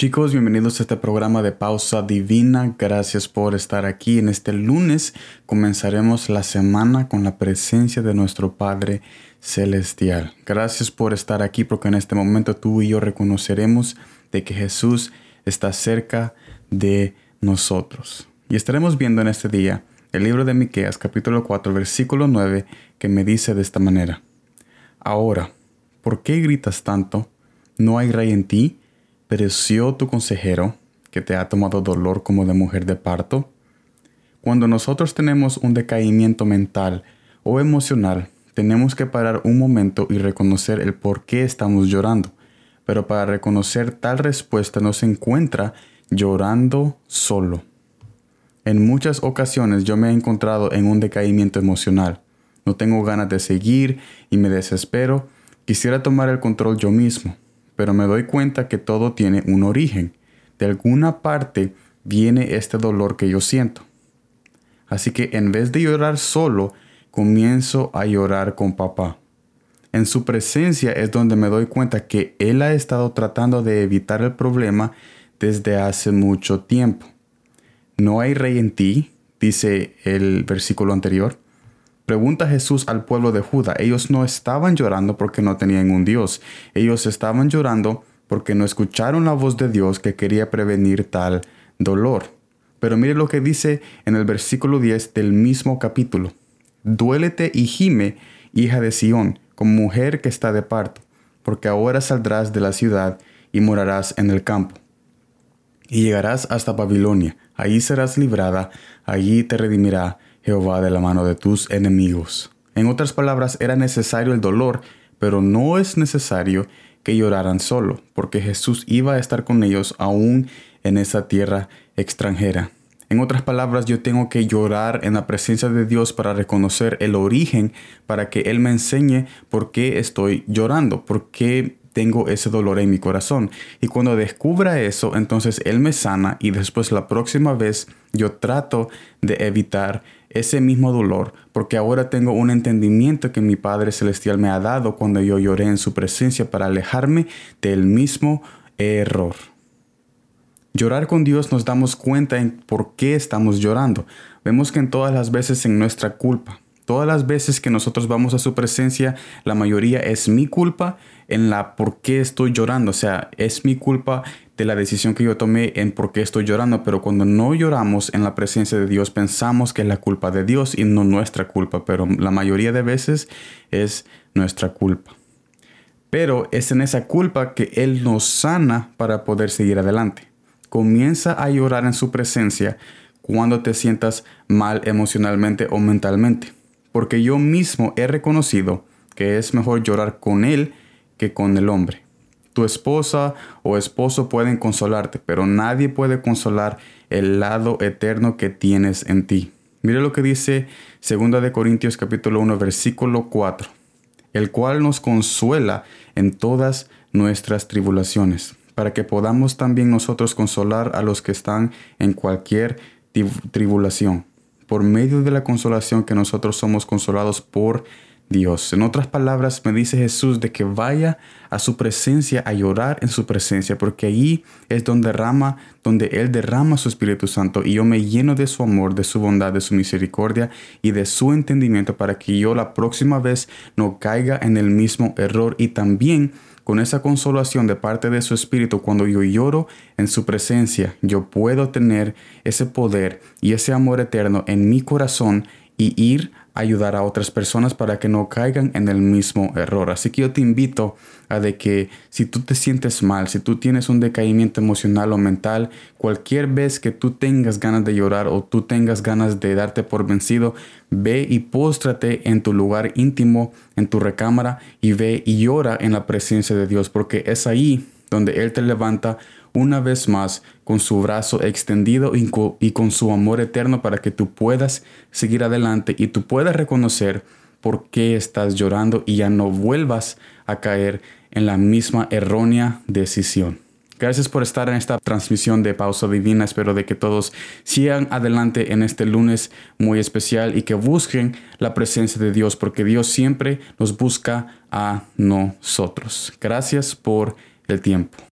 Chicos, bienvenidos a este programa de Pausa Divina. Gracias por estar aquí. En este lunes comenzaremos la semana con la presencia de nuestro Padre Celestial. Gracias por estar aquí porque en este momento tú y yo reconoceremos de que Jesús está cerca de nosotros. Y estaremos viendo en este día el libro de Miqueas capítulo 4 versículo 9 que me dice de esta manera: Ahora, ¿por qué gritas tanto? ¿No hay rey en ti? ¿Pereció tu consejero que te ha tomado dolor como de mujer de parto? Cuando nosotros tenemos un decaimiento mental o emocional, tenemos que parar un momento y reconocer el por qué estamos llorando. Pero para reconocer tal respuesta no se encuentra llorando solo. En muchas ocasiones yo me he encontrado en un decaimiento emocional. No tengo ganas de seguir y me desespero. Quisiera tomar el control yo mismo pero me doy cuenta que todo tiene un origen. De alguna parte viene este dolor que yo siento. Así que en vez de llorar solo, comienzo a llorar con papá. En su presencia es donde me doy cuenta que él ha estado tratando de evitar el problema desde hace mucho tiempo. No hay rey en ti, dice el versículo anterior. Pregunta Jesús al pueblo de Judá. Ellos no estaban llorando porque no tenían un Dios. Ellos estaban llorando porque no escucharon la voz de Dios que quería prevenir tal dolor. Pero mire lo que dice en el versículo 10 del mismo capítulo. Duélete y gime, hija de Sión, como mujer que está de parto, porque ahora saldrás de la ciudad y morarás en el campo. Y llegarás hasta Babilonia, allí serás librada, allí te redimirá Jehová de la mano de tus enemigos. En otras palabras, era necesario el dolor, pero no es necesario que lloraran solo, porque Jesús iba a estar con ellos aún en esa tierra extranjera. En otras palabras, yo tengo que llorar en la presencia de Dios para reconocer el origen, para que Él me enseñe por qué estoy llorando, por qué tengo ese dolor en mi corazón. Y cuando descubra eso, entonces Él me sana y después la próxima vez yo trato de evitar ese mismo dolor, porque ahora tengo un entendimiento que mi Padre Celestial me ha dado cuando yo lloré en su presencia para alejarme del mismo error. Llorar con Dios nos damos cuenta en por qué estamos llorando. Vemos que en todas las veces en nuestra culpa, todas las veces que nosotros vamos a su presencia, la mayoría es mi culpa en la por qué estoy llorando. O sea, es mi culpa de la decisión que yo tomé en por qué estoy llorando, pero cuando no lloramos en la presencia de Dios pensamos que es la culpa de Dios y no nuestra culpa, pero la mayoría de veces es nuestra culpa. Pero es en esa culpa que Él nos sana para poder seguir adelante. Comienza a llorar en su presencia cuando te sientas mal emocionalmente o mentalmente, porque yo mismo he reconocido que es mejor llorar con Él que con el hombre. Tu esposa o esposo pueden consolarte, pero nadie puede consolar el lado eterno que tienes en ti. Mire lo que dice 2 de Corintios capítulo 1 versículo 4, el cual nos consuela en todas nuestras tribulaciones, para que podamos también nosotros consolar a los que están en cualquier tribulación, por medio de la consolación que nosotros somos consolados por Dios. En otras palabras, me dice Jesús de que vaya a su presencia a llorar en su presencia, porque allí es donde derrama, donde Él derrama su Espíritu Santo y yo me lleno de su amor, de su bondad, de su misericordia y de su entendimiento para que yo la próxima vez no caiga en el mismo error y también con esa consolación de parte de su Espíritu, cuando yo lloro en su presencia, yo puedo tener ese poder y ese amor eterno en mi corazón y ir a ayudar a otras personas para que no caigan en el mismo error. Así que yo te invito a de que si tú te sientes mal, si tú tienes un decaimiento emocional o mental, cualquier vez que tú tengas ganas de llorar o tú tengas ganas de darte por vencido, ve y póstrate en tu lugar íntimo, en tu recámara y ve y llora en la presencia de Dios, porque es ahí donde Él te levanta una vez más con su brazo extendido y con su amor eterno para que tú puedas seguir adelante y tú puedas reconocer por qué estás llorando y ya no vuelvas a caer en la misma errónea decisión. Gracias por estar en esta transmisión de Pausa Divina. Espero de que todos sigan adelante en este lunes muy especial y que busquen la presencia de Dios porque Dios siempre nos busca a nosotros. Gracias por el tiempo.